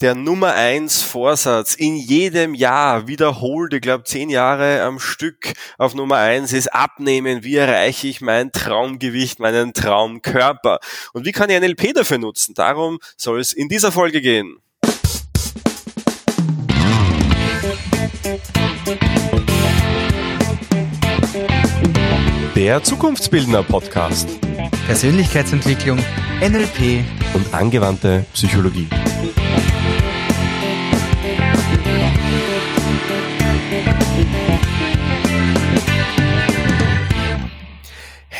der Nummer eins Vorsatz in jedem Jahr wiederholt, ich glaube zehn Jahre am Stück auf Nummer eins ist abnehmen. Wie erreiche ich mein Traumgewicht, meinen Traumkörper? Und wie kann ich NLP dafür nutzen? Darum soll es in dieser Folge gehen. Der Zukunftsbildner Podcast. Persönlichkeitsentwicklung, NLP und angewandte Psychologie.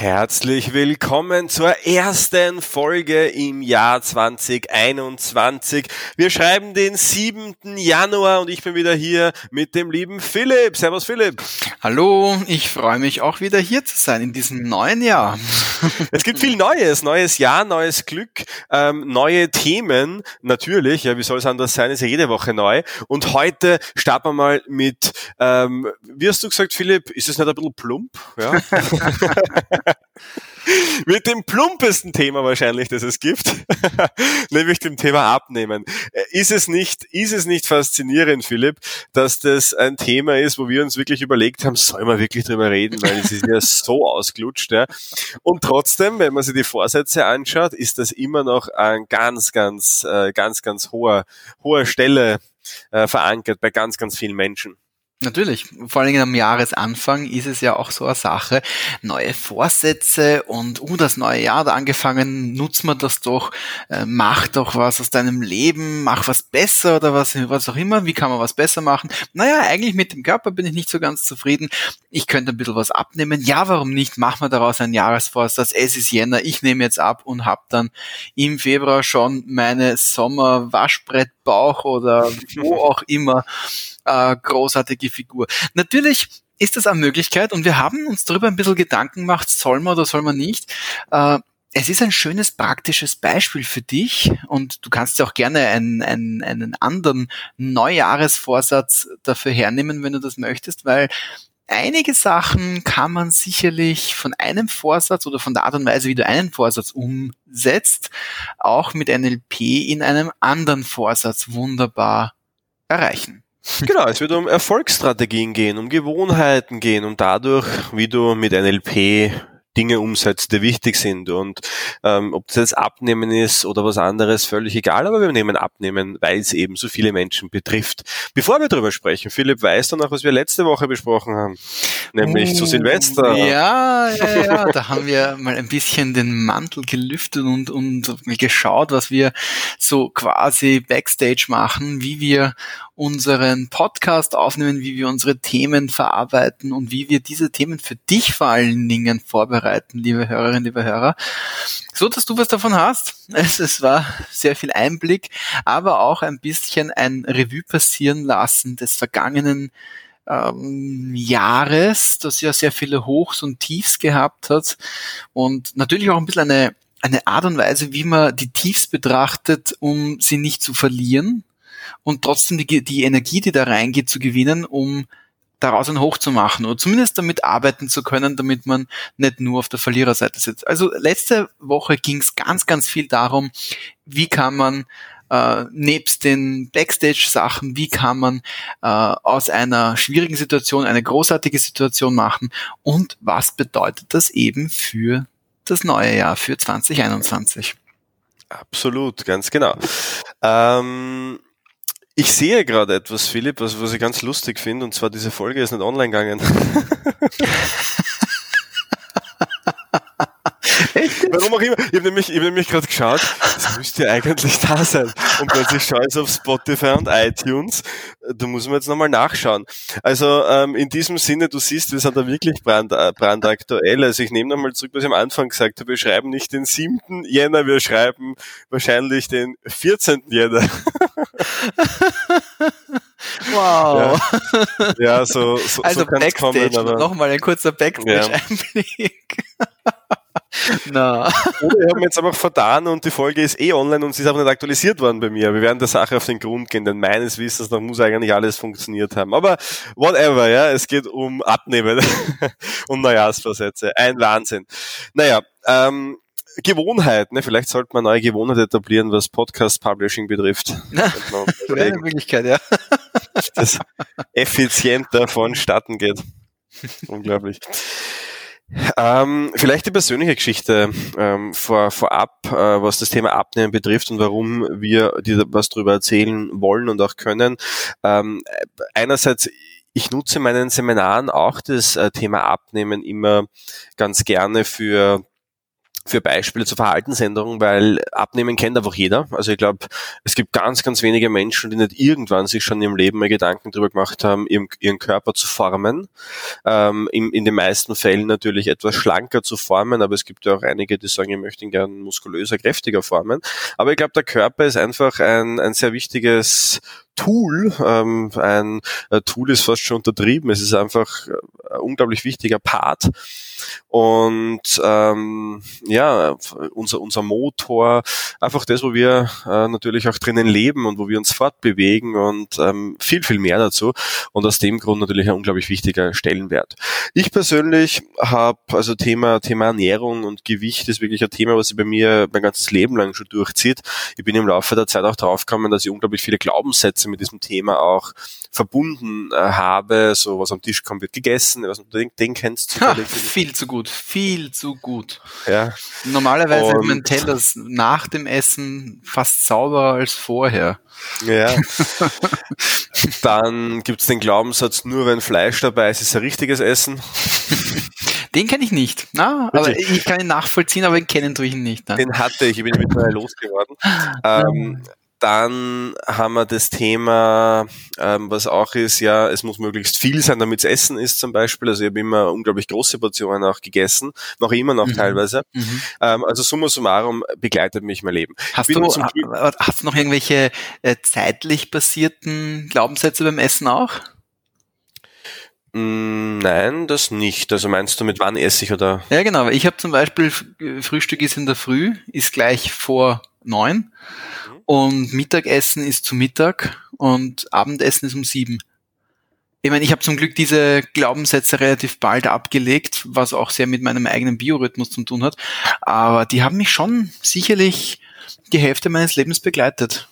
Herzlich willkommen zur ersten Folge im Jahr 2021. Wir schreiben den 7. Januar und ich bin wieder hier mit dem lieben Philipp. Servus Philipp. Hallo, ich freue mich auch wieder hier zu sein in diesem neuen Jahr. Es gibt viel Neues, neues Jahr, neues Glück, ähm, neue Themen. Natürlich, ja, wie soll es anders sein, ist ja jede Woche neu. Und heute starten wir mal mit, ähm, wie hast du gesagt, Philipp, ist es nicht ein bisschen plump? Ja. Mit dem plumpesten Thema wahrscheinlich, das es gibt, nämlich dem Thema Abnehmen. Äh, ist es nicht, ist es nicht faszinierend, Philipp, dass das ein Thema ist, wo wir uns wirklich überlegt haben, soll man wirklich drüber reden, weil es ist ja so ausgelutscht, ja. Und trotzdem, wenn man sich die Vorsätze anschaut, ist das immer noch an ganz, ganz, äh, ganz, ganz hoher, hoher Stelle äh, verankert bei ganz, ganz vielen Menschen. Natürlich, vor allem am Jahresanfang ist es ja auch so eine Sache, neue Vorsätze und uh, das neue Jahr hat angefangen, nutzt man das doch, äh, mach doch was aus deinem Leben, mach was besser oder was, was auch immer, wie kann man was besser machen? Naja, eigentlich mit dem Körper bin ich nicht so ganz zufrieden, ich könnte ein bisschen was abnehmen, ja, warum nicht, mach mal daraus einen Jahresvorsatz, es ist Jänner, ich nehme jetzt ab und hab dann im Februar schon meine Sommer-Waschbrettbauch oder wo auch immer äh, großartige Figur. Natürlich ist das eine Möglichkeit und wir haben uns darüber ein bisschen Gedanken gemacht, soll man oder soll man nicht. Äh, es ist ein schönes praktisches Beispiel für dich und du kannst auch gerne einen, einen, einen anderen Neujahresvorsatz dafür hernehmen, wenn du das möchtest, weil einige Sachen kann man sicherlich von einem Vorsatz oder von der Art und Weise, wie du einen Vorsatz umsetzt, auch mit NLP in einem anderen Vorsatz wunderbar erreichen. Genau, es wird um Erfolgsstrategien gehen, um Gewohnheiten gehen und dadurch, wie du mit NLP Dinge umsetzt, die wichtig sind. Und ähm, ob das jetzt Abnehmen ist oder was anderes, völlig egal, aber wir nehmen Abnehmen, weil es eben so viele Menschen betrifft. Bevor wir darüber sprechen, Philipp, weißt du noch, was wir letzte Woche besprochen haben? Nämlich uh, zu Silvester. Ja, ja, ja, da haben wir mal ein bisschen den Mantel gelüftet und, und geschaut, was wir so quasi Backstage machen, wie wir unseren Podcast aufnehmen, wie wir unsere Themen verarbeiten und wie wir diese Themen für dich vor allen Dingen vorbereiten, liebe Hörerinnen, liebe Hörer. So, dass du was davon hast. Es, es war sehr viel Einblick, aber auch ein bisschen ein Revue passieren lassen des vergangenen ähm, Jahres, das ja sehr viele Hochs und Tiefs gehabt hat und natürlich auch ein bisschen eine eine Art und Weise, wie man die Tiefs betrachtet, um sie nicht zu verlieren und trotzdem die, die Energie, die da reingeht, zu gewinnen, um daraus ein Hoch zu machen oder zumindest damit arbeiten zu können, damit man nicht nur auf der Verliererseite sitzt. Also letzte Woche ging es ganz, ganz viel darum, wie kann man äh, nebst den Backstage-Sachen, wie kann man äh, aus einer schwierigen Situation eine großartige Situation machen und was bedeutet das eben für das neue Jahr, für 2021. Absolut, ganz genau. Ähm ich sehe gerade etwas, Philipp, was, was ich ganz lustig finde, und zwar diese Folge ist nicht online gegangen. Warum auch immer. Ich habe nämlich, ich hab nämlich gerade geschaut, das müsste ja eigentlich da sein. Und plötzlich schaue ich auf Spotify und iTunes. Da muss man jetzt nochmal nachschauen. Also ähm, in diesem Sinne, du siehst, wir sind da wirklich brand, äh, brandaktuell. Also ich nehme nochmal zurück, was ich am Anfang gesagt habe. Wir schreiben nicht den 7. Jänner, wir schreiben wahrscheinlich den 14. Jänner. Wow. Ja, ja so, so, also so Backstage, nochmal ein kurzer Backstage-Einblick. Ja. Na. Oder ich habe mir jetzt einfach vertan und die Folge ist eh online und sie ist auch nicht aktualisiert worden bei mir. Wir werden der Sache auf den Grund gehen, denn meines Wissens nach muss eigentlich alles funktioniert haben. Aber whatever, ja, es geht um Abnehmen und Neujahrsvorsätze. Ein Wahnsinn. Naja, ähm, Gewohnheit, ne? Vielleicht sollte man neue Gewohnheit etablieren, was Podcast Publishing betrifft. Wäre eine Möglichkeit, ja. Das effizienter vonstatten geht. Unglaublich. Ähm, vielleicht die persönliche Geschichte ähm, vor, vorab, äh, was das Thema Abnehmen betrifft und warum wir dir was darüber erzählen wollen und auch können. Ähm, einerseits, ich nutze in meinen Seminaren auch das äh, Thema Abnehmen immer ganz gerne für für Beispiele zur Verhaltensänderung, weil Abnehmen kennt einfach jeder. Also ich glaube, es gibt ganz, ganz wenige Menschen, die nicht irgendwann sich schon in ihrem Leben mal Gedanken darüber gemacht haben, ihren, ihren Körper zu formen. Ähm, in, in den meisten Fällen natürlich etwas schlanker zu formen, aber es gibt ja auch einige, die sagen, ich möchte ihn gern muskulöser, kräftiger formen. Aber ich glaube, der Körper ist einfach ein, ein sehr wichtiges Tool. Ähm, ein äh, Tool ist fast schon untertrieben. Es ist einfach ein unglaublich wichtiger Part. Und ähm, ja, unser, unser Motor, einfach das, wo wir äh, natürlich auch drinnen leben und wo wir uns fortbewegen und ähm, viel, viel mehr dazu. Und aus dem Grund natürlich ein unglaublich wichtiger Stellenwert. Ich persönlich habe also Thema, Thema Ernährung und Gewicht ist wirklich ein Thema, was sich bei mir mein ganzes Leben lang schon durchzieht. Ich bin im Laufe der Zeit auch draufgekommen, dass ich unglaublich viele Glaubenssätze Sätze mit diesem Thema auch verbunden äh, habe. So was am Tisch kommt, wird gegessen. Was du den, den kennst ha, Viel zu gut, viel zu gut. Ja. Normalerweise ist mein Teller nach dem Essen fast sauberer als vorher. Ja. Dann gibt's den Glaubenssatz, nur wenn Fleisch dabei ist, ist ein richtiges Essen. Den kenne ich nicht. Na, aber ich kann ihn nachvollziehen, aber ihn kennen tue ich ihn nicht. Ne? Den hatte ich, ich bin mittlerweile losgeworden. Ähm, dann haben wir das Thema, ähm, was auch ist, ja, es muss möglichst viel sein, damit es Essen ist zum Beispiel. Also ich habe immer unglaublich große Portionen auch gegessen, noch immer noch mhm. teilweise. Mhm. Ähm, also summa summarum begleitet mich mein Leben. Hast du, hast du noch irgendwelche äh, zeitlich basierten Glaubenssätze beim Essen auch? Mm, nein, das nicht. Also meinst du mit wann esse ich oder? Ja, genau. Ich habe zum Beispiel Frühstück ist in der Früh, ist gleich vor neun und Mittagessen ist zu Mittag und Abendessen ist um sieben. Ich meine, ich habe zum Glück diese Glaubenssätze relativ bald abgelegt, was auch sehr mit meinem eigenen Biorhythmus zu tun hat. Aber die haben mich schon sicherlich die Hälfte meines Lebens begleitet.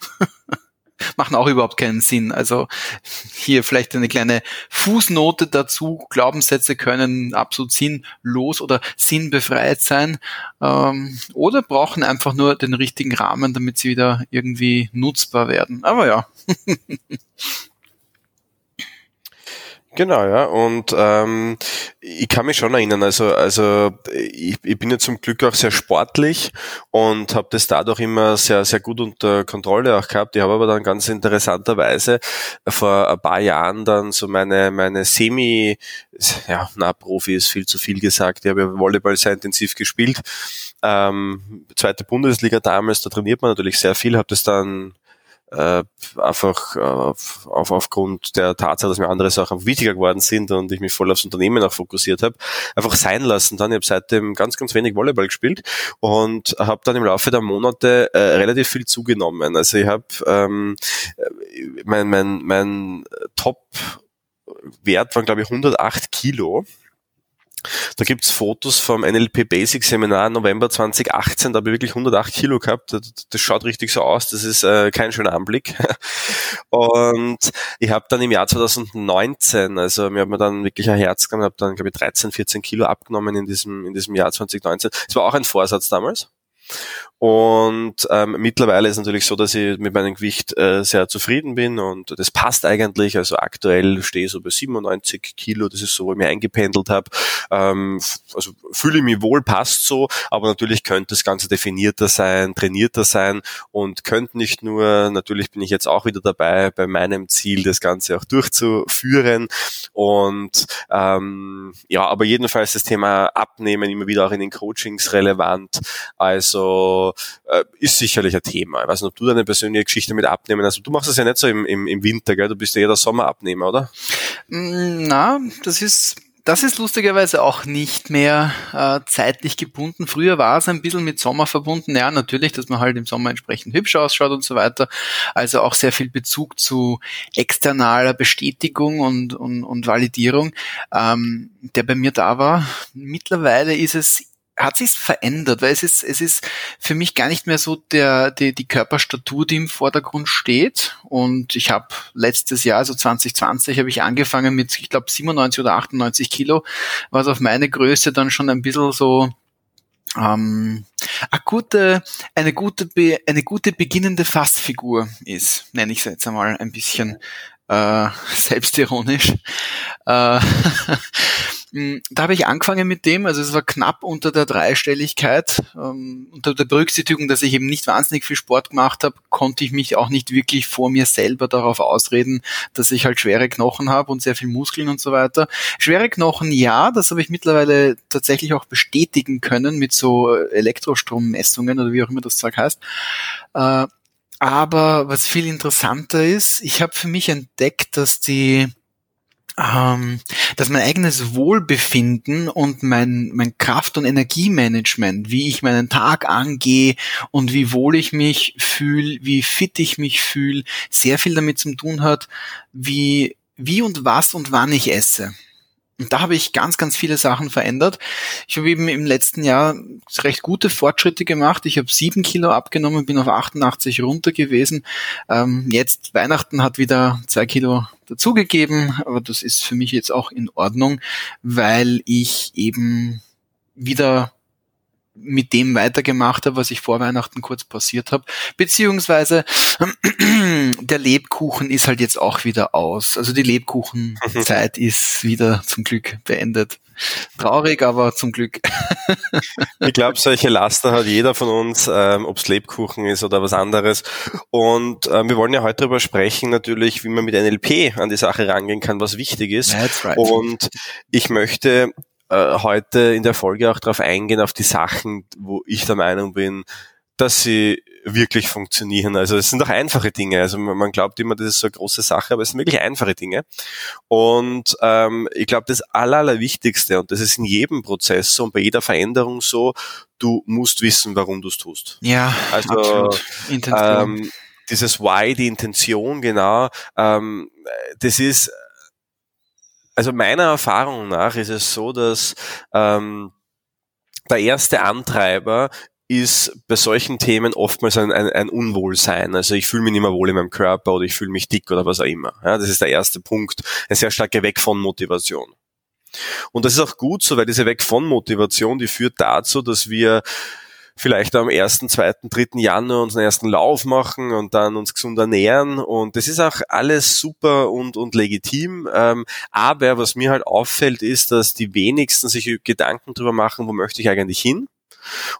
machen auch überhaupt keinen Sinn. Also hier vielleicht eine kleine Fußnote dazu. Glaubenssätze können absolut sinnlos oder sinnbefreit sein ähm, oder brauchen einfach nur den richtigen Rahmen, damit sie wieder irgendwie nutzbar werden. Aber ja. Genau, ja. Und ähm, ich kann mich schon erinnern, also, also ich, ich bin ja zum Glück auch sehr sportlich und habe das dadurch immer sehr, sehr gut unter Kontrolle auch gehabt. Ich habe aber dann ganz interessanterweise vor ein paar Jahren dann so meine, meine Semi, ja, na, Profi ist viel zu viel gesagt, ich habe ja Volleyball sehr intensiv gespielt. Ähm, zweite Bundesliga damals, da trainiert man natürlich sehr viel, habe das dann äh, einfach äh, auf, aufgrund der Tatsache, dass mir andere Sachen wichtiger geworden sind und ich mich voll aufs Unternehmen auch fokussiert habe, einfach sein lassen. Dann ich habe seitdem ganz, ganz wenig Volleyball gespielt und habe dann im Laufe der Monate äh, relativ viel zugenommen. Also ich habe ähm, mein, mein, mein Top-Wert waren glaube ich 108 Kilo da gibt's Fotos vom NLP Basic Seminar November 2018, da habe ich wirklich 108 Kilo gehabt. Das, das schaut richtig so aus, das ist äh, kein schöner Anblick. Und ich habe dann im Jahr 2019, also mir hat mir dann wirklich ein Herz gehabt, habe dann glaube ich 13, 14 Kilo abgenommen in diesem, in diesem Jahr 2019. Es war auch ein Vorsatz damals. Und ähm, mittlerweile ist natürlich so, dass ich mit meinem Gewicht äh, sehr zufrieden bin und das passt eigentlich. Also aktuell stehe ich so bei 97 Kilo, das ist so, wo ich mich eingependelt habe. Ähm, also fühle ich mich wohl, passt so, aber natürlich könnte das Ganze definierter sein, trainierter sein und könnte nicht nur, natürlich bin ich jetzt auch wieder dabei, bei meinem Ziel das Ganze auch durchzuführen. Und ähm, ja, aber jedenfalls das Thema Abnehmen immer wieder auch in den Coachings relevant. Also äh, ist sicherlich ein Thema. Ich weiß nicht, ob du deine persönliche Geschichte mit Abnehmen hast. Du machst das ja nicht so im, im, im Winter, gell? Du bist ja jeder Sommerabnehmer, oder? Mm, na, das ist das ist lustigerweise auch nicht mehr äh, zeitlich gebunden. Früher war es ein bisschen mit Sommer verbunden. Ja, natürlich, dass man halt im Sommer entsprechend hübsch ausschaut und so weiter. Also auch sehr viel Bezug zu externaler Bestätigung und, und, und Validierung, ähm, der bei mir da war. Mittlerweile ist es hat sich's verändert, weil es ist, es ist für mich gar nicht mehr so der, die, die Körperstatur, die im Vordergrund steht. Und ich habe letztes Jahr, also 2020, habe ich angefangen mit, ich glaube, 97 oder 98 Kilo, was auf meine Größe dann schon ein bisschen so ähm, eine gute, eine gute, eine gute beginnende Fassfigur ist, nenne ich es jetzt einmal ein bisschen äh, selbstironisch. Äh, da habe ich angefangen mit dem, also es war knapp unter der Dreistelligkeit. Ähm, unter der Berücksichtigung, dass ich eben nicht wahnsinnig viel Sport gemacht habe, konnte ich mich auch nicht wirklich vor mir selber darauf ausreden, dass ich halt schwere Knochen habe und sehr viel Muskeln und so weiter. Schwere Knochen, ja, das habe ich mittlerweile tatsächlich auch bestätigen können mit so Elektrostrommessungen oder wie auch immer das Zeug heißt. Äh, aber was viel interessanter ist, ich habe für mich entdeckt, dass die ähm, dass mein eigenes Wohlbefinden und mein, mein Kraft- und Energiemanagement, wie ich meinen Tag angehe und wie wohl ich mich fühle, wie fit ich mich fühle, sehr viel damit zu tun hat, wie, wie und was und wann ich esse. Und da habe ich ganz, ganz viele Sachen verändert. Ich habe eben im letzten Jahr recht gute Fortschritte gemacht. Ich habe sieben Kilo abgenommen, bin auf 88 runter gewesen. Ähm, jetzt Weihnachten hat wieder zwei Kilo dazugegeben, aber das ist für mich jetzt auch in Ordnung, weil ich eben wieder mit dem weitergemacht habe, was ich vor Weihnachten kurz passiert habe. Beziehungsweise der Lebkuchen ist halt jetzt auch wieder aus. Also die Lebkuchenzeit ist wieder zum Glück beendet. Traurig, aber zum Glück. ich glaube, solche Laster hat jeder von uns, ähm, ob es Lebkuchen ist oder was anderes. Und ähm, wir wollen ja heute darüber sprechen, natürlich, wie man mit NLP an die Sache rangehen kann, was wichtig ist. Right. Und ich möchte äh, heute in der Folge auch darauf eingehen, auf die Sachen, wo ich der Meinung bin, dass sie wirklich funktionieren. Also es sind auch einfache Dinge. Also man glaubt immer, das ist so eine große Sache, aber es sind wirklich einfache Dinge. Und ähm, ich glaube, das Aller, Allerwichtigste, und das ist in jedem Prozess so und bei jeder Veränderung so, du musst wissen, warum du es tust. Ja, also, absolut. Ähm, dieses Why, die Intention, genau, ähm, das ist also meiner Erfahrung nach ist es so, dass ähm, der erste Antreiber ist bei solchen Themen oftmals ein, ein, ein Unwohlsein. Also ich fühle mich nicht mehr wohl in meinem Körper oder ich fühle mich dick oder was auch immer. Ja, das ist der erste Punkt. Ein sehr starker Weg von Motivation. Und das ist auch gut so, weil diese Weg von Motivation, die führt dazu, dass wir vielleicht am ersten, zweiten, dritten Januar unseren ersten Lauf machen und dann uns gesund ernähren. Und das ist auch alles super und, und legitim. Ähm, aber was mir halt auffällt, ist, dass die wenigsten sich Gedanken darüber machen, wo möchte ich eigentlich hin.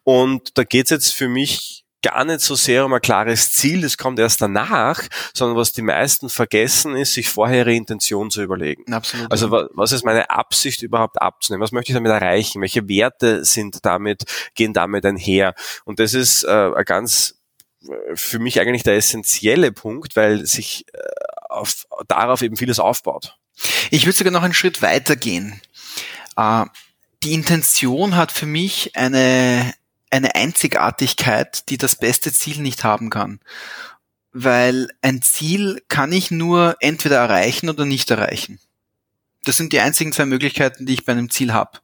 Und da geht's jetzt für mich gar nicht so sehr um ein klares Ziel, das kommt erst danach, sondern was die meisten vergessen ist, sich vorher ihre Intention zu überlegen. Absolut. Also was ist meine Absicht überhaupt abzunehmen? Was möchte ich damit erreichen? Welche Werte sind damit, gehen damit einher? Und das ist äh, ein ganz äh, für mich eigentlich der essentielle Punkt, weil sich äh, auf, darauf eben vieles aufbaut. Ich würde sogar noch einen Schritt weiter gehen. Äh, die Intention hat für mich eine, eine Einzigartigkeit, die das beste Ziel nicht haben kann. Weil ein Ziel kann ich nur entweder erreichen oder nicht erreichen. Das sind die einzigen zwei Möglichkeiten, die ich bei einem Ziel habe.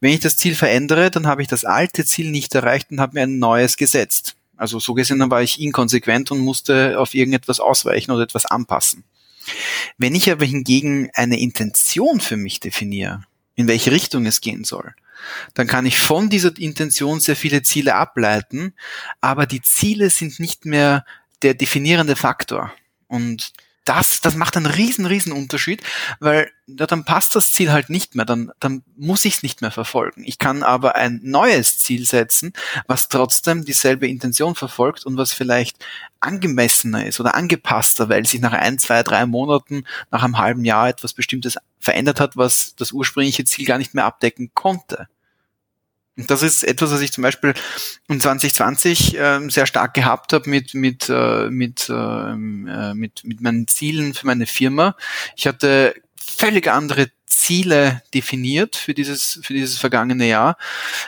Wenn ich das Ziel verändere, dann habe ich das alte Ziel nicht erreicht und habe mir ein neues gesetzt. Also so gesehen dann war ich inkonsequent und musste auf irgendetwas ausweichen oder etwas anpassen. Wenn ich aber hingegen eine Intention für mich definiere, in welche Richtung es gehen soll, dann kann ich von dieser Intention sehr viele Ziele ableiten, aber die Ziele sind nicht mehr der definierende Faktor. Und das, das macht einen riesen, riesen Unterschied, weil ja, dann passt das Ziel halt nicht mehr, dann, dann muss ich es nicht mehr verfolgen. Ich kann aber ein neues Ziel setzen, was trotzdem dieselbe Intention verfolgt und was vielleicht angemessener ist oder angepasster, weil sich nach ein, zwei, drei Monaten, nach einem halben Jahr etwas Bestimmtes verändert hat, was das ursprüngliche Ziel gar nicht mehr abdecken konnte. Und das ist etwas, was ich zum Beispiel in 2020 äh, sehr stark gehabt habe mit mit äh, mit, ähm, äh, mit mit meinen Zielen für meine Firma. Ich hatte völlig andere Ziele definiert für dieses, für dieses vergangene Jahr.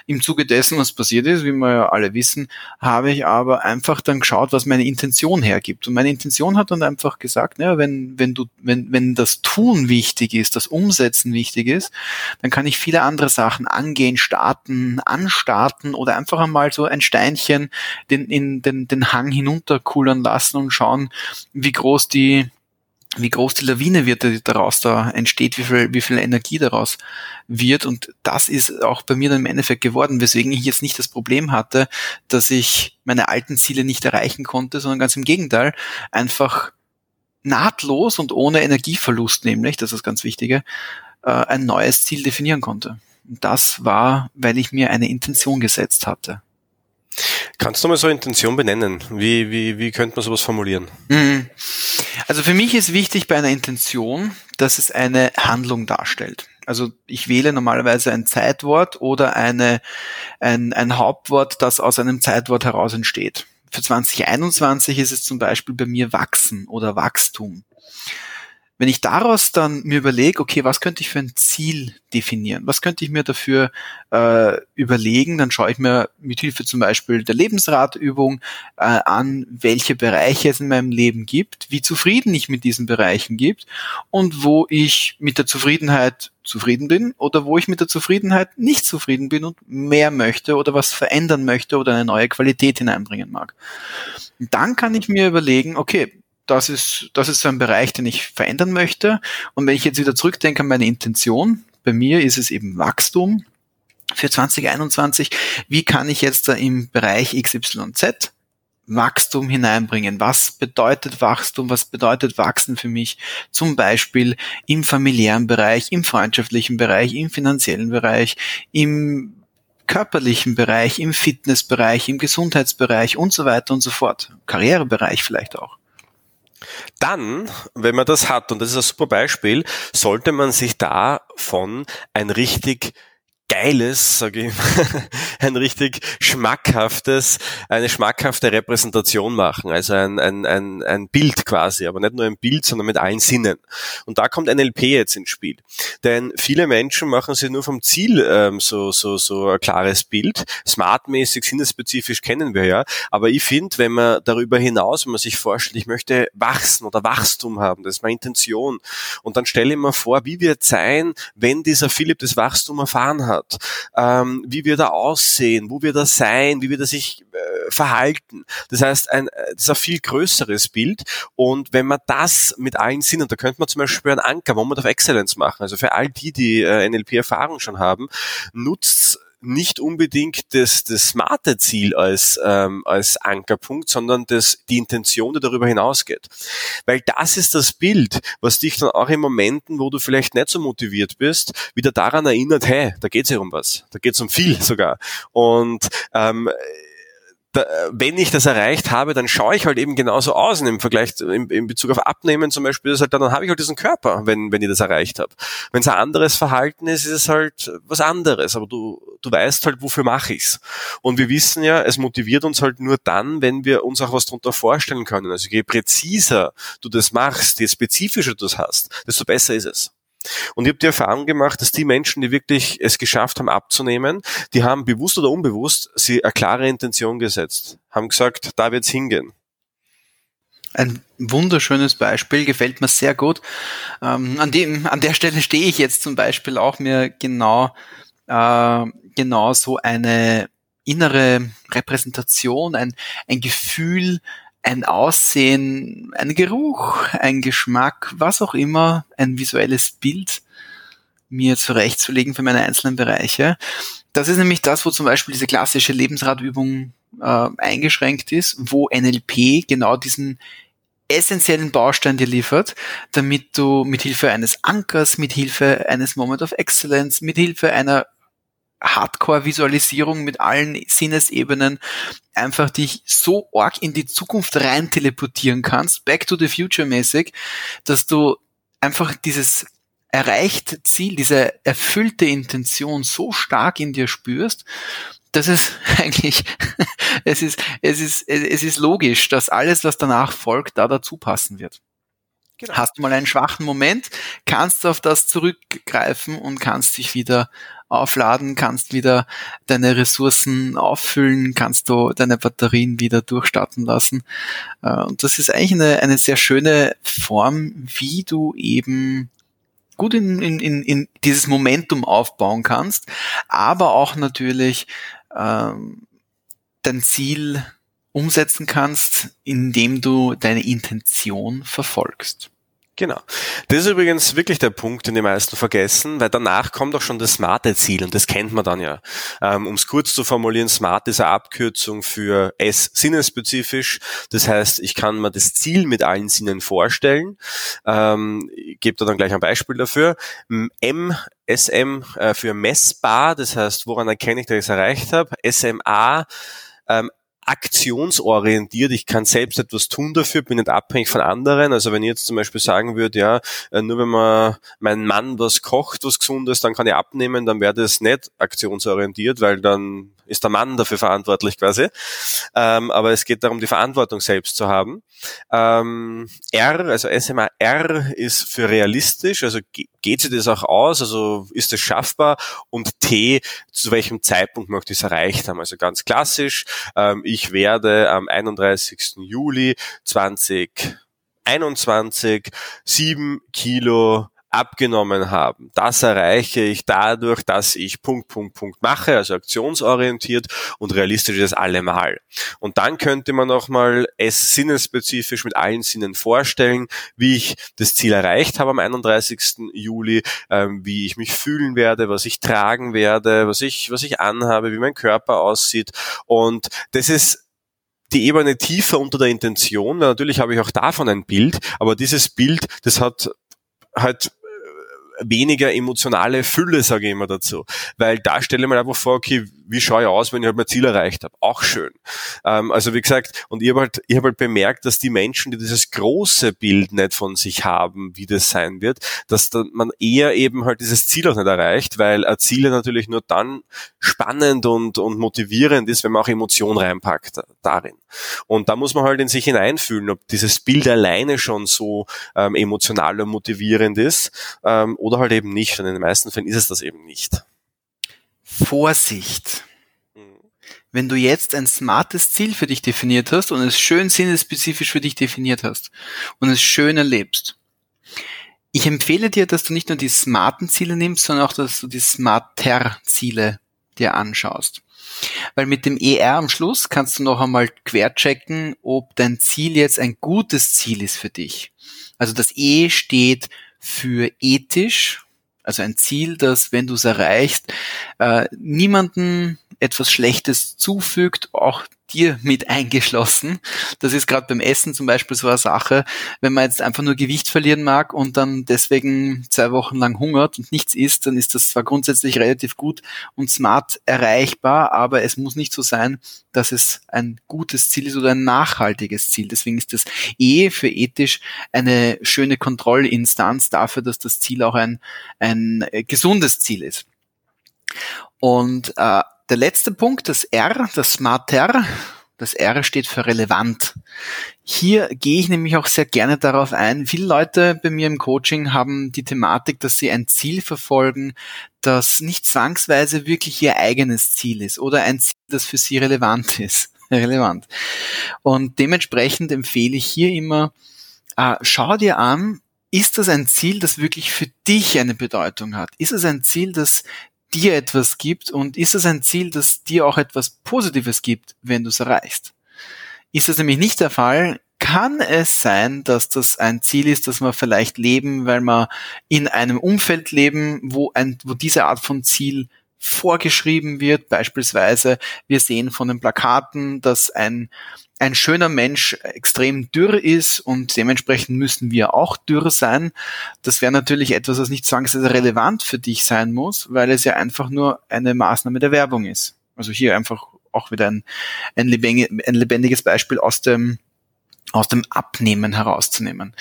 Im Zuge dessen, was passiert ist, wie wir ja alle wissen, habe ich aber einfach dann geschaut, was meine Intention hergibt. Und meine Intention hat dann einfach gesagt, ja, wenn, wenn du, wenn, wenn das Tun wichtig ist, das Umsetzen wichtig ist, dann kann ich viele andere Sachen angehen, starten, anstarten oder einfach einmal so ein Steinchen den, in den, den Hang hinunterkullern lassen und schauen, wie groß die, wie groß die Lawine wird, die daraus da entsteht, wie viel, wie viel Energie daraus wird. Und das ist auch bei mir dann im Endeffekt geworden, weswegen ich jetzt nicht das Problem hatte, dass ich meine alten Ziele nicht erreichen konnte, sondern ganz im Gegenteil, einfach nahtlos und ohne Energieverlust nämlich, das ist das ganz Wichtige, äh, ein neues Ziel definieren konnte. Und das war, weil ich mir eine Intention gesetzt hatte. Kannst du mal so eine Intention benennen? Wie, wie, wie könnte man sowas formulieren? Mhm. Also für mich ist wichtig bei einer Intention, dass es eine Handlung darstellt. Also ich wähle normalerweise ein Zeitwort oder eine, ein, ein Hauptwort, das aus einem Zeitwort heraus entsteht. Für 2021 ist es zum Beispiel bei mir Wachsen oder Wachstum. Wenn ich daraus dann mir überlege, okay, was könnte ich für ein Ziel definieren? Was könnte ich mir dafür äh, überlegen? Dann schaue ich mir mit Hilfe zum Beispiel der Lebensratübung äh, an, welche Bereiche es in meinem Leben gibt, wie zufrieden ich mit diesen Bereichen gibt und wo ich mit der Zufriedenheit zufrieden bin oder wo ich mit der Zufriedenheit nicht zufrieden bin und mehr möchte oder was verändern möchte oder eine neue Qualität hineinbringen mag. Und dann kann ich mir überlegen, okay, das ist, das ist so ein Bereich, den ich verändern möchte. Und wenn ich jetzt wieder zurückdenke an meine Intention, bei mir ist es eben Wachstum für 2021. Wie kann ich jetzt da im Bereich XYZ Wachstum hineinbringen. Was bedeutet Wachstum? Was bedeutet Wachsen für mich? Zum Beispiel im familiären Bereich, im freundschaftlichen Bereich, im finanziellen Bereich, im körperlichen Bereich, im Fitnessbereich, im Gesundheitsbereich und so weiter und so fort. Karrierebereich vielleicht auch. Dann, wenn man das hat, und das ist ein super Beispiel, sollte man sich davon ein richtig geiles, sage ich, ein richtig schmackhaftes, eine schmackhafte Repräsentation machen, also ein, ein, ein, ein Bild quasi, aber nicht nur ein Bild, sondern mit allen Sinnen. Und da kommt NLP jetzt ins Spiel. Denn viele Menschen machen sich nur vom Ziel ähm, so, so, so ein klares Bild. Smartmäßig, sinnesspezifisch kennen wir ja. Aber ich finde, wenn man darüber hinaus, wenn man sich vorstellt, ich möchte wachsen oder Wachstum haben, das ist meine Intention. Und dann stelle ich mir vor, wie wird sein, wenn dieser Philipp das Wachstum erfahren hat hat, ähm, wie wir da aussehen, wo wir da sein, wie wir da sich äh, verhalten. Das heißt, ein, äh, das ist ein viel größeres Bild. Und wenn man das mit allen Sinnen, da könnte man zum Beispiel einen Anker, wo man auf Excellence machen. Also für all die, die äh, NLP-Erfahrung schon haben, nutzt nicht unbedingt das, das smarte Ziel als, ähm, als Ankerpunkt, sondern das, die Intention, die darüber hinausgeht. Weil das ist das Bild, was dich dann auch in Momenten, wo du vielleicht nicht so motiviert bist, wieder daran erinnert, hey, da geht's ja um was, da geht's um viel sogar. Und ähm, da, wenn ich das erreicht habe, dann schaue ich halt eben genauso aus im Vergleich in, in Bezug auf Abnehmen zum Beispiel, ist halt dann, dann habe ich halt diesen Körper, wenn, wenn ich das erreicht habe. Wenn es ein anderes Verhalten ist, ist es halt was anderes, aber du, du weißt halt, wofür mache ich's. Und wir wissen ja, es motiviert uns halt nur dann, wenn wir uns auch was darunter vorstellen können. Also je präziser du das machst, je spezifischer du das hast, desto besser ist es. Und ich habe die Erfahrung gemacht, dass die Menschen, die wirklich es geschafft haben abzunehmen, die haben bewusst oder unbewusst sie eine klare Intention gesetzt, haben gesagt, da wird's hingehen. Ein wunderschönes Beispiel, gefällt mir sehr gut. Ähm, an, dem, an der Stelle stehe ich jetzt zum Beispiel auch mir genau, äh, genau so eine innere Repräsentation, ein, ein Gefühl ein Aussehen, ein Geruch, ein Geschmack, was auch immer, ein visuelles Bild mir zurechtzulegen für meine einzelnen Bereiche. Das ist nämlich das, wo zum Beispiel diese klassische Lebensratübung äh, eingeschränkt ist, wo NLP genau diesen essentiellen Baustein dir liefert, damit du mit Hilfe eines Ankers, mit Hilfe eines Moment of Excellence, mit Hilfe einer Hardcore-Visualisierung mit allen Sinnesebenen einfach dich so arg in die Zukunft rein teleportieren kannst, back to the future mäßig, dass du einfach dieses erreichte Ziel, diese erfüllte Intention so stark in dir spürst, dass es eigentlich, es ist, es ist, es ist logisch, dass alles, was danach folgt, da dazu passen wird. Genau. Hast du mal einen schwachen Moment, kannst du auf das zurückgreifen und kannst dich wieder aufladen, kannst wieder deine Ressourcen auffüllen, kannst du deine Batterien wieder durchstarten lassen. Äh, und das ist eigentlich eine, eine sehr schöne Form, wie du eben gut in, in, in, in dieses Momentum aufbauen kannst, aber auch natürlich ähm, dein Ziel umsetzen kannst, indem du deine Intention verfolgst. Genau. Das ist übrigens wirklich der Punkt, den die meisten vergessen, weil danach kommt auch schon das smarte Ziel und das kennt man dann ja. Ähm, um es kurz zu formulieren, smart ist eine Abkürzung für S sinnesspezifisch. Das heißt, ich kann mir das Ziel mit allen Sinnen vorstellen. Ähm, ich gebe da dann gleich ein Beispiel dafür. M SM äh, für messbar, das heißt, woran erkenne ich, dass ich es erreicht habe. SMA ähm, aktionsorientiert. Ich kann selbst etwas tun dafür, bin nicht abhängig von anderen. Also wenn ich jetzt zum Beispiel sagen würde, ja, äh, nur wenn man mein Mann was kocht, was gesundes, dann kann ich abnehmen, dann wäre das nicht aktionsorientiert, weil dann ist der Mann dafür verantwortlich quasi. Ähm, aber es geht darum, die Verantwortung selbst zu haben. Ähm, R, also SMA R ist für realistisch, also geht sich das auch aus, also ist es schaffbar und T, zu welchem Zeitpunkt möchte ich es erreicht haben. Also ganz klassisch, ähm, ich werde am 31. Juli 2021 sieben Kilo abgenommen haben. Das erreiche ich dadurch, dass ich Punkt, Punkt, Punkt mache, also aktionsorientiert und realistisch ist allemal. Und dann könnte man nochmal es sinnesspezifisch mit allen Sinnen vorstellen, wie ich das Ziel erreicht habe am 31. Juli, ähm, wie ich mich fühlen werde, was ich tragen werde, was ich, was ich anhabe, wie mein Körper aussieht. Und das ist die Ebene tiefer unter der Intention. Natürlich habe ich auch davon ein Bild, aber dieses Bild, das hat halt weniger emotionale Fülle, sage ich immer dazu. Weil da stelle ich mir einfach vor, okay, wie schaue ich aus, wenn ich halt mein Ziel erreicht habe? Auch schön. Ähm, also wie gesagt, und ich habe halt, ich hab halt bemerkt, dass die Menschen, die dieses große Bild nicht von sich haben, wie das sein wird, dass dann man eher eben halt dieses Ziel auch nicht erreicht, weil ein Ziel natürlich nur dann spannend und, und motivierend ist, wenn man auch Emotion reinpackt darin. Und da muss man halt in sich hineinfühlen, ob dieses Bild alleine schon so ähm, emotional und motivierend ist ähm, oder halt eben nicht. Und in den meisten Fällen ist es das eben nicht. Vorsicht. Mhm. Wenn du jetzt ein smartes Ziel für dich definiert hast und es schön sinnesspezifisch für dich definiert hast und es schön erlebst, ich empfehle dir, dass du nicht nur die smarten Ziele nimmst, sondern auch, dass du die smarter Ziele dir anschaust. Weil mit dem ER am Schluss kannst du noch einmal querchecken, ob dein Ziel jetzt ein gutes Ziel ist für dich. Also das E steht für ethisch, also ein Ziel, das, wenn du es erreichst, äh, niemanden etwas Schlechtes zufügt, auch dir mit eingeschlossen. Das ist gerade beim Essen zum Beispiel so eine Sache, wenn man jetzt einfach nur Gewicht verlieren mag und dann deswegen zwei Wochen lang hungert und nichts isst, dann ist das zwar grundsätzlich relativ gut und smart erreichbar, aber es muss nicht so sein, dass es ein gutes Ziel ist oder ein nachhaltiges Ziel. Deswegen ist das E für ethisch eine schöne Kontrollinstanz dafür, dass das Ziel auch ein, ein gesundes Ziel ist. Und äh, der letzte Punkt, das R, das Smarter, das R steht für relevant. Hier gehe ich nämlich auch sehr gerne darauf ein. Viele Leute bei mir im Coaching haben die Thematik, dass sie ein Ziel verfolgen, das nicht zwangsweise wirklich ihr eigenes Ziel ist oder ein Ziel, das für sie relevant ist. relevant. Und dementsprechend empfehle ich hier immer, äh, schau dir an, ist das ein Ziel, das wirklich für dich eine Bedeutung hat? Ist es ein Ziel, das dir etwas gibt und ist es ein Ziel, das dir auch etwas Positives gibt, wenn du es erreichst. Ist das nämlich nicht der Fall, kann es sein, dass das ein Ziel ist, dass wir vielleicht leben, weil wir in einem Umfeld leben, wo, ein, wo diese Art von Ziel vorgeschrieben wird. Beispielsweise, wir sehen von den Plakaten, dass ein ein schöner Mensch extrem dürr ist und dementsprechend müssen wir auch dürr sein. Das wäre natürlich etwas, was nicht zwangsweise relevant für dich sein muss, weil es ja einfach nur eine Maßnahme der Werbung ist. Also hier einfach auch wieder ein, ein, lebendiges Beispiel aus dem aus dem Abnehmen herauszunehmen.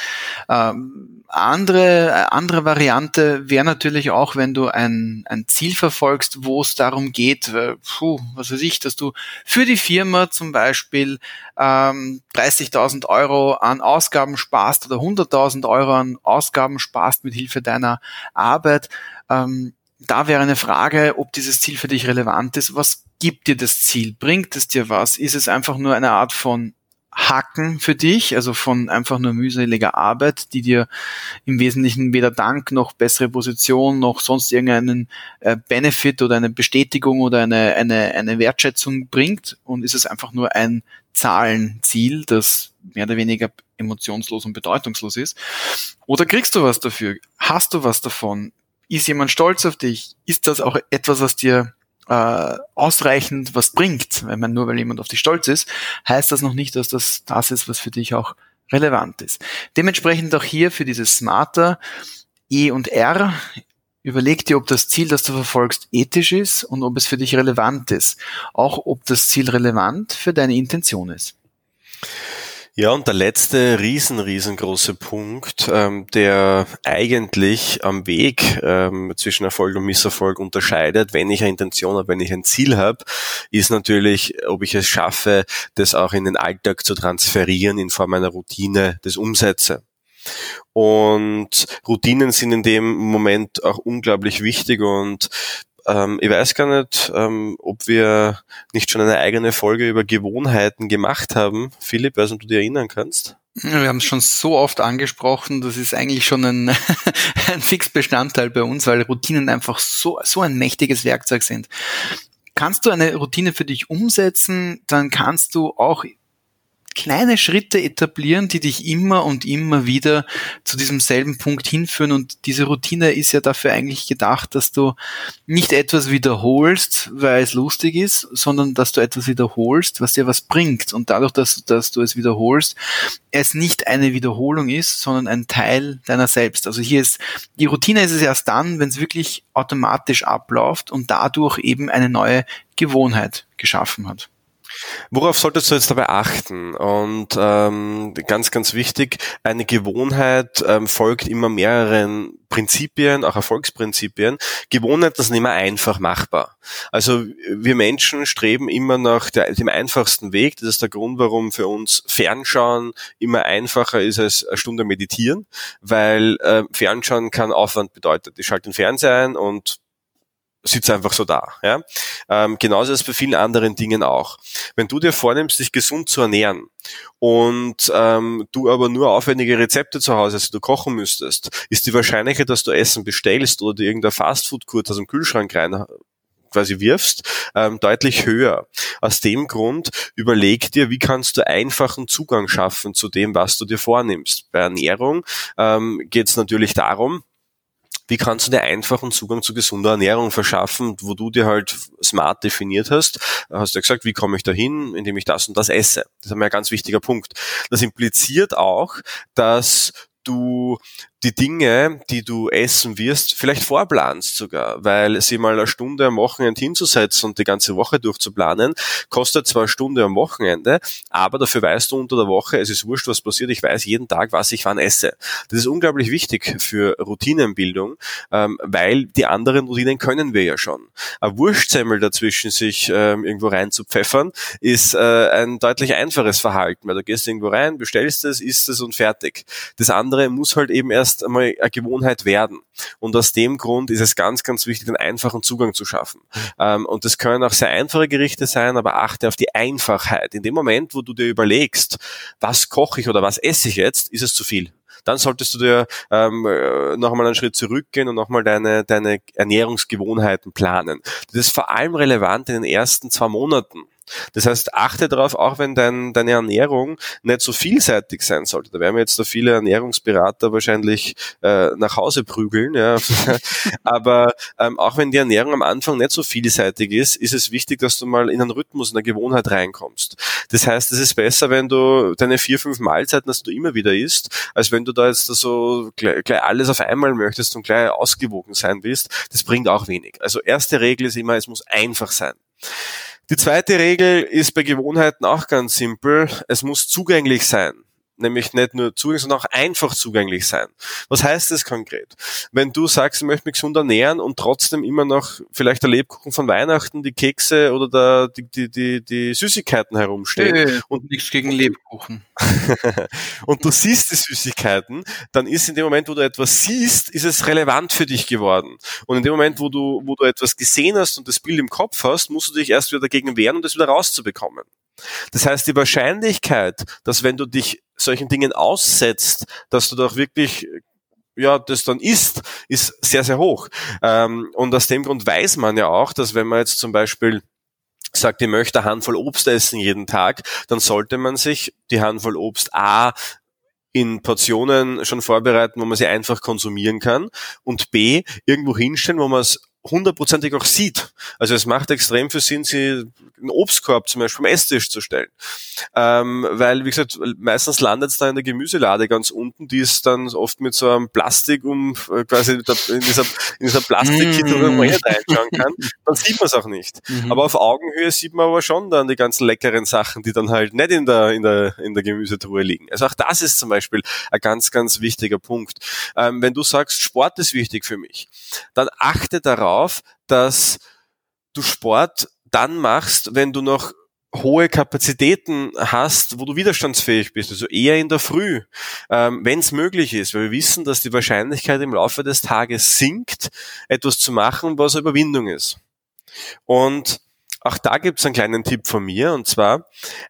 Ähm, andere, äh, andere Variante wäre natürlich auch, wenn du ein, ein Ziel verfolgst, wo es darum geht, äh, puh, was weiß ich, dass du für die Firma zum Beispiel ähm, 30.000 Euro an Ausgaben sparst oder 100.000 Euro an Ausgaben sparst mit Hilfe deiner Arbeit. Ähm, da wäre eine Frage, ob dieses Ziel für dich relevant ist. Was gibt dir das Ziel? Bringt es dir was? Ist es einfach nur eine Art von Hacken für dich, also von einfach nur mühseliger Arbeit, die dir im Wesentlichen weder Dank noch bessere Position noch sonst irgendeinen äh, Benefit oder eine Bestätigung oder eine, eine, eine Wertschätzung bringt und ist es einfach nur ein Zahlenziel, das mehr oder weniger emotionslos und bedeutungslos ist? Oder kriegst du was dafür? Hast du was davon? Ist jemand stolz auf dich? Ist das auch etwas, was dir äh, ausreichend was bringt? Wenn man nur weil jemand auf dich stolz ist, heißt das noch nicht, dass das das ist, was für dich auch relevant ist. Dementsprechend auch hier für dieses Smarter E und R Überleg dir, ob das Ziel, das du verfolgst, ethisch ist und ob es für dich relevant ist. Auch ob das Ziel relevant für deine Intention ist. Ja, und der letzte riesen, riesengroße Punkt, ähm, der eigentlich am Weg ähm, zwischen Erfolg und Misserfolg unterscheidet, wenn ich eine Intention habe, wenn ich ein Ziel habe, ist natürlich, ob ich es schaffe, das auch in den Alltag zu transferieren in Form einer Routine, das umsetze. Und Routinen sind in dem Moment auch unglaublich wichtig und ähm, ich weiß gar nicht, ähm, ob wir nicht schon eine eigene Folge über Gewohnheiten gemacht haben. Philipp, weiß nicht, ob du dich erinnern kannst. Wir haben es schon so oft angesprochen, das ist eigentlich schon ein, ein Fixbestandteil bei uns, weil Routinen einfach so, so ein mächtiges Werkzeug sind. Kannst du eine Routine für dich umsetzen, dann kannst du auch kleine Schritte etablieren, die dich immer und immer wieder zu diesem selben Punkt hinführen. Und diese Routine ist ja dafür eigentlich gedacht, dass du nicht etwas wiederholst, weil es lustig ist, sondern dass du etwas wiederholst, was dir was bringt. Und dadurch, dass, dass du es wiederholst, es nicht eine Wiederholung ist, sondern ein Teil deiner selbst. Also hier ist, die Routine ist es erst dann, wenn es wirklich automatisch abläuft und dadurch eben eine neue Gewohnheit geschaffen hat. Worauf solltest du jetzt dabei achten? Und ähm, ganz, ganz wichtig, eine Gewohnheit ähm, folgt immer mehreren Prinzipien, auch Erfolgsprinzipien. Gewohnheit, das ist nicht mehr einfach machbar. Also wir Menschen streben immer nach der, dem einfachsten Weg. Das ist der Grund, warum für uns Fernschauen immer einfacher ist als eine Stunde meditieren, weil äh, Fernschauen kann Aufwand bedeutet. Ich schalte den Fernseher ein und sitzt einfach so da. Ja? Ähm, genauso ist es bei vielen anderen Dingen auch. Wenn du dir vornimmst, dich gesund zu ernähren und ähm, du aber nur aufwendige Rezepte zu Hause hast, die du kochen müsstest, ist die Wahrscheinlichkeit, dass du Essen bestellst oder dir irgendein Fastfood-Kurt aus dem Kühlschrank rein quasi wirfst, ähm, deutlich höher. Aus dem Grund überleg dir, wie kannst du einfachen Zugang schaffen zu dem, was du dir vornimmst. Bei Ernährung ähm, geht es natürlich darum, wie kannst du dir einfachen Zugang zu gesunder Ernährung verschaffen, wo du dir halt smart definiert hast? Hast du ja gesagt, wie komme ich da hin, indem ich das und das esse? Das ist ein ganz wichtiger Punkt. Das impliziert auch, dass du die Dinge, die du essen wirst, vielleicht vorplanst sogar, weil sie mal eine Stunde am Wochenende hinzusetzen und die ganze Woche durchzuplanen, kostet zwar eine Stunde am Wochenende, aber dafür weißt du unter der Woche, es ist wurscht, was passiert, ich weiß jeden Tag, was ich wann esse. Das ist unglaublich wichtig für Routinenbildung, ähm, weil die anderen Routinen können wir ja schon. Ein Wurstsemmel dazwischen sich ähm, irgendwo rein zu pfeffern, ist äh, ein deutlich einfaches Verhalten, weil du gehst irgendwo rein, bestellst es, isst es und fertig. Das andere muss halt eben erst erst einmal eine Gewohnheit werden. Und aus dem Grund ist es ganz, ganz wichtig, einen einfachen Zugang zu schaffen. Ähm, und das können auch sehr einfache Gerichte sein, aber achte auf die Einfachheit. In dem Moment, wo du dir überlegst, was koche ich oder was esse ich jetzt, ist es zu viel dann solltest du dir ähm, äh, noch einmal einen Schritt zurückgehen und nochmal deine, deine Ernährungsgewohnheiten planen. Das ist vor allem relevant in den ersten zwei Monaten. Das heißt, achte darauf, auch wenn dein, deine Ernährung nicht so vielseitig sein sollte. Da werden wir jetzt da viele Ernährungsberater wahrscheinlich äh, nach Hause prügeln. Ja. Aber ähm, auch wenn die Ernährung am Anfang nicht so vielseitig ist, ist es wichtig, dass du mal in einen Rhythmus, in eine Gewohnheit reinkommst. Das heißt, es ist besser, wenn du deine vier, fünf Mahlzeiten, dass du immer wieder isst, als wenn du da jetzt so gleich, gleich alles auf einmal möchtest und gleich ausgewogen sein willst. Das bringt auch wenig. Also erste Regel ist immer, es muss einfach sein. Die zweite Regel ist bei Gewohnheiten auch ganz simpel. Es muss zugänglich sein. Nämlich nicht nur zugänglich, sondern auch einfach zugänglich sein. Was heißt das konkret? Wenn du sagst, ich möchte mich gesund ernähren und trotzdem immer noch vielleicht der Lebkuchen von Weihnachten, die Kekse oder der, die, die, die, die Süßigkeiten herumstehen. Äh, und nichts gegen Lebkuchen. und du siehst die Süßigkeiten, dann ist in dem Moment, wo du etwas siehst, ist es relevant für dich geworden. Und in dem Moment, wo du, wo du etwas gesehen hast und das Bild im Kopf hast, musst du dich erst wieder dagegen wehren, um das wieder rauszubekommen. Das heißt, die Wahrscheinlichkeit, dass wenn du dich solchen Dingen aussetzt, dass du doch wirklich ja, das dann isst, ist sehr, sehr hoch. Ähm, und aus dem Grund weiß man ja auch, dass wenn man jetzt zum Beispiel sagt, ich möchte eine Handvoll Obst essen jeden Tag, dann sollte man sich die Handvoll Obst A in Portionen schon vorbereiten, wo man sie einfach konsumieren kann und B irgendwo hinstellen, wo man es hundertprozentig auch sieht. Also es macht extrem viel Sinn, sie einen Obstkorb zum Beispiel am Esstisch zu stellen. Ähm, weil, wie gesagt, meistens landet es da in der Gemüselade ganz unten, die ist dann oft mit so einem Plastik um äh, quasi in dieser, in dieser Plastikkit, wo man reinschauen kann, dann sieht man es auch nicht. Mhm. Aber auf Augenhöhe sieht man aber schon dann die ganzen leckeren Sachen, die dann halt nicht in der, in der, in der Gemüsetruhe liegen. Also auch das ist zum Beispiel ein ganz, ganz wichtiger Punkt. Ähm, wenn du sagst, Sport ist wichtig für mich, dann achte darauf, darauf, dass du Sport dann machst, wenn du noch hohe Kapazitäten hast, wo du widerstandsfähig bist, also eher in der Früh, ähm, wenn es möglich ist, weil wir wissen, dass die Wahrscheinlichkeit im Laufe des Tages sinkt, etwas zu machen, was Überwindung ist. Und auch da gibt es einen kleinen Tipp von mir, und zwar,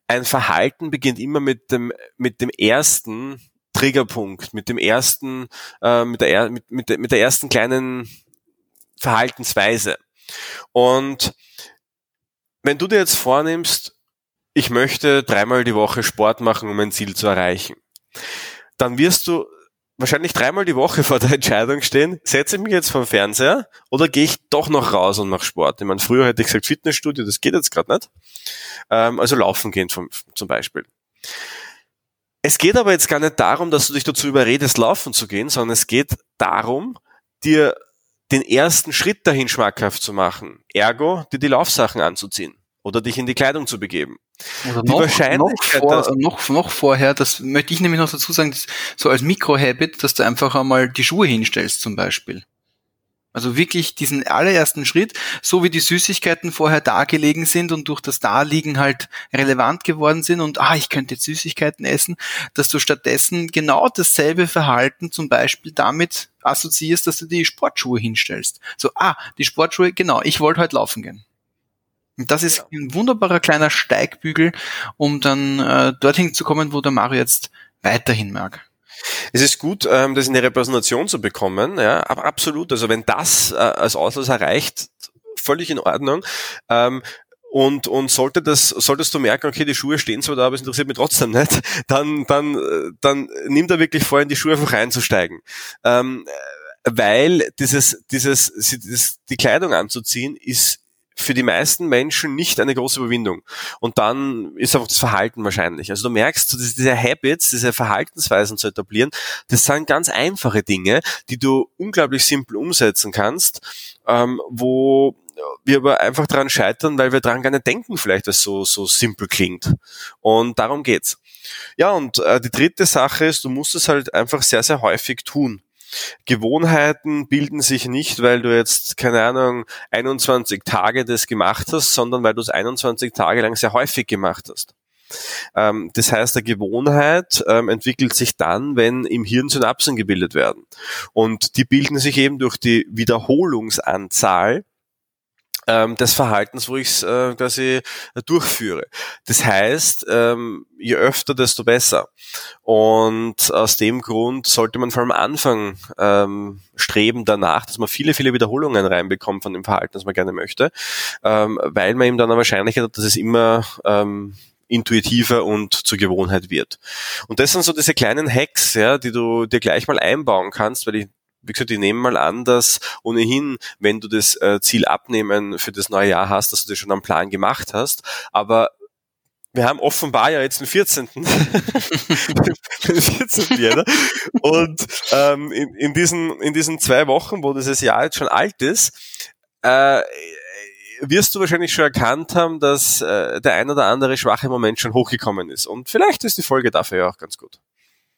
ein Verhalten beginnt immer mit dem, mit dem ersten Triggerpunkt, mit dem ersten, äh, mit, der, mit, mit, mit der ersten kleinen Verhaltensweise. Und wenn du dir jetzt vornimmst, ich möchte dreimal die Woche Sport machen, um mein Ziel zu erreichen, dann wirst du wahrscheinlich dreimal die Woche vor der Entscheidung stehen, setze ich mich jetzt vom Fernseher oder gehe ich doch noch raus und mache Sport? Ich meine, früher hätte ich gesagt Fitnessstudio, das geht jetzt gerade nicht. Ähm, also laufen gehen zum Beispiel. Es geht aber jetzt gar nicht darum, dass du dich dazu überredest, laufen zu gehen, sondern es geht darum, dir den ersten Schritt dahin schmackhaft zu machen. Ergo, dir die Laufsachen anzuziehen oder dich in die Kleidung zu begeben. Oder die noch, Wahrscheinlichkeit, noch, vor, noch, noch vorher, das möchte ich nämlich noch dazu sagen, so als Mikrohabit, dass du einfach einmal die Schuhe hinstellst zum Beispiel. Also wirklich diesen allerersten Schritt, so wie die Süßigkeiten vorher dargelegen sind und durch das Daliegen halt relevant geworden sind und ah, ich könnte jetzt Süßigkeiten essen, dass du stattdessen genau dasselbe Verhalten zum Beispiel damit assoziierst, dass du die Sportschuhe hinstellst. So, ah, die Sportschuhe, genau, ich wollte heute laufen gehen. Und das ist ein wunderbarer kleiner Steigbügel, um dann äh, dorthin zu kommen, wo der Mario jetzt weiterhin mag. Es ist gut, ähm, das in eine Repräsentation zu bekommen, ja, aber absolut. Also wenn das äh, als Auslöser reicht, völlig in Ordnung. Ähm, und, und sollte das, solltest du merken, okay, die Schuhe stehen zwar da, aber es interessiert mich trotzdem nicht, dann, dann, dann nimm da wirklich vor, in die Schuhe einfach reinzusteigen. Ähm, weil dieses, dieses, die Kleidung anzuziehen ist für die meisten Menschen nicht eine große Überwindung. Und dann ist auch das Verhalten wahrscheinlich. Also du merkst, diese Habits, diese Verhaltensweisen zu etablieren, das sind ganz einfache Dinge, die du unglaublich simpel umsetzen kannst, ähm, wo wir aber einfach daran scheitern, weil wir daran gar nicht denken, vielleicht, dass es so, so simpel klingt. Und darum geht's. Ja, und äh, die dritte Sache ist, du musst es halt einfach sehr, sehr häufig tun. Gewohnheiten bilden sich nicht, weil du jetzt, keine Ahnung, 21 Tage das gemacht hast, sondern weil du es 21 Tage lang sehr häufig gemacht hast. Ähm, das heißt, eine Gewohnheit ähm, entwickelt sich dann, wenn im Hirn Synapsen gebildet werden. Und die bilden sich eben durch die Wiederholungsanzahl ähm, des Verhaltens, wo ich es äh, quasi durchführe. Das heißt, ähm, je öfter, desto besser. Und aus dem Grund sollte man vor allem Anfang ähm, streben danach, dass man viele, viele Wiederholungen reinbekommt von dem Verhalten, das man gerne möchte, ähm, weil man eben dann eine Wahrscheinlichkeit hat, dass es immer ähm, intuitiver und zur Gewohnheit wird. Und das sind so diese kleinen Hacks, ja, die du dir gleich mal einbauen kannst, weil ich wie gesagt, ich nehme mal an, dass ohnehin, wenn du das äh, Ziel abnehmen für das neue Jahr hast, dass du das schon am Plan gemacht hast. Aber wir haben offenbar ja jetzt den 14. den 14. Jänner. Und ähm, in, in, diesen, in diesen zwei Wochen, wo dieses Jahr jetzt schon alt ist, äh, wirst du wahrscheinlich schon erkannt haben, dass äh, der ein oder andere schwache Moment schon hochgekommen ist. Und vielleicht ist die Folge dafür ja auch ganz gut.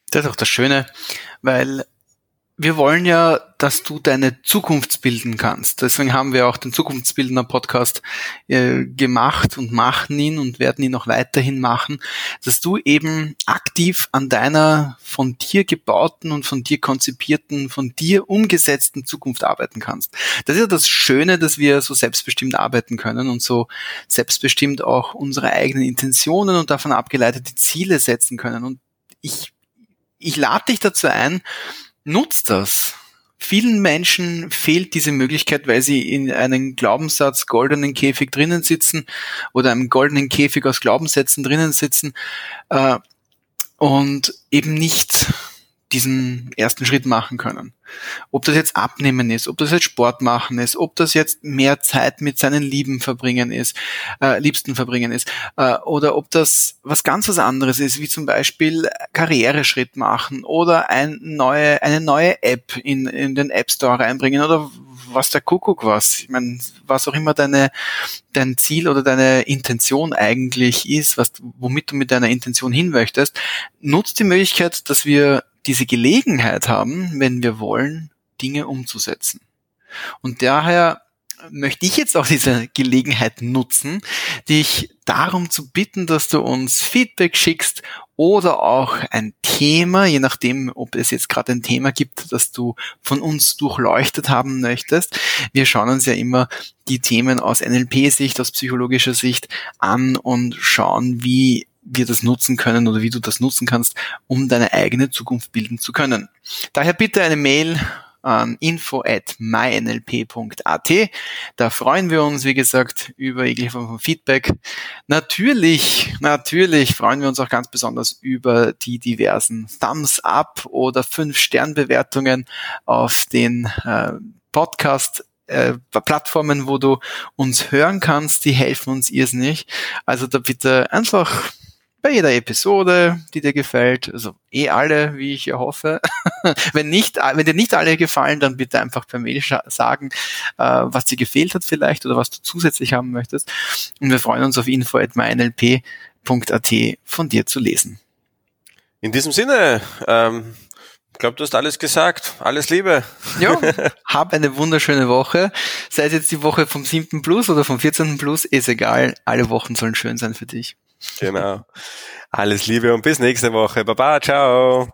Das ist auch das Schöne, weil wir wollen ja, dass du deine Zukunft bilden kannst. Deswegen haben wir auch den Zukunftsbildner Podcast äh, gemacht und machen ihn und werden ihn auch weiterhin machen, dass du eben aktiv an deiner von dir gebauten und von dir konzipierten, von dir umgesetzten Zukunft arbeiten kannst. Das ist ja das Schöne, dass wir so selbstbestimmt arbeiten können und so selbstbestimmt auch unsere eigenen Intentionen und davon abgeleitete Ziele setzen können. Und ich, ich lade dich dazu ein, nutzt das. Vielen Menschen fehlt diese Möglichkeit, weil sie in einem Glaubenssatz goldenen Käfig drinnen sitzen oder einem goldenen Käfig aus Glaubenssätzen drinnen sitzen äh, und eben nicht diesen ersten Schritt machen können. Ob das jetzt Abnehmen ist, ob das jetzt Sport machen ist, ob das jetzt mehr Zeit mit seinen Lieben verbringen ist, äh, Liebsten verbringen ist, äh, oder ob das was ganz was anderes ist, wie zum Beispiel Karriereschritt machen oder ein neue, eine neue App in, in den App Store reinbringen oder was der Kuckuck was. Ich meine, was auch immer deine, dein Ziel oder deine Intention eigentlich ist, was, womit du mit deiner Intention hin möchtest, nutzt die Möglichkeit, dass wir diese Gelegenheit haben, wenn wir wollen, Dinge umzusetzen. Und daher möchte ich jetzt auch diese Gelegenheit nutzen, dich darum zu bitten, dass du uns Feedback schickst oder auch ein Thema, je nachdem, ob es jetzt gerade ein Thema gibt, das du von uns durchleuchtet haben möchtest. Wir schauen uns ja immer die Themen aus NLP-Sicht, aus psychologischer Sicht an und schauen, wie wir das nutzen können oder wie du das nutzen kannst, um deine eigene Zukunft bilden zu können. Daher bitte eine Mail an info at mynlp.at. Da freuen wir uns, wie gesagt, über jegliche Form von Feedback. Natürlich, natürlich freuen wir uns auch ganz besonders über die diversen Thumbs up oder 5 Sternbewertungen auf den äh, Podcast äh, Plattformen, wo du uns hören kannst, die helfen uns irrsinnig. Also da bitte einfach bei jeder Episode, die dir gefällt, also eh alle, wie ich ja hoffe. wenn nicht, wenn dir nicht alle gefallen, dann bitte einfach per Mail sagen, äh, was dir gefehlt hat vielleicht oder was du zusätzlich haben möchtest. Und wir freuen uns auf info@mynlp.at von dir zu lesen. In diesem Sinne, ähm, ich glaube, du hast alles gesagt. Alles Liebe. Ja, hab eine wunderschöne Woche. Sei es jetzt die Woche vom 7. Plus oder vom 14. Plus, ist egal. Alle Wochen sollen schön sein für dich. Genau. Alles Liebe und bis nächste Woche. Baba, ciao.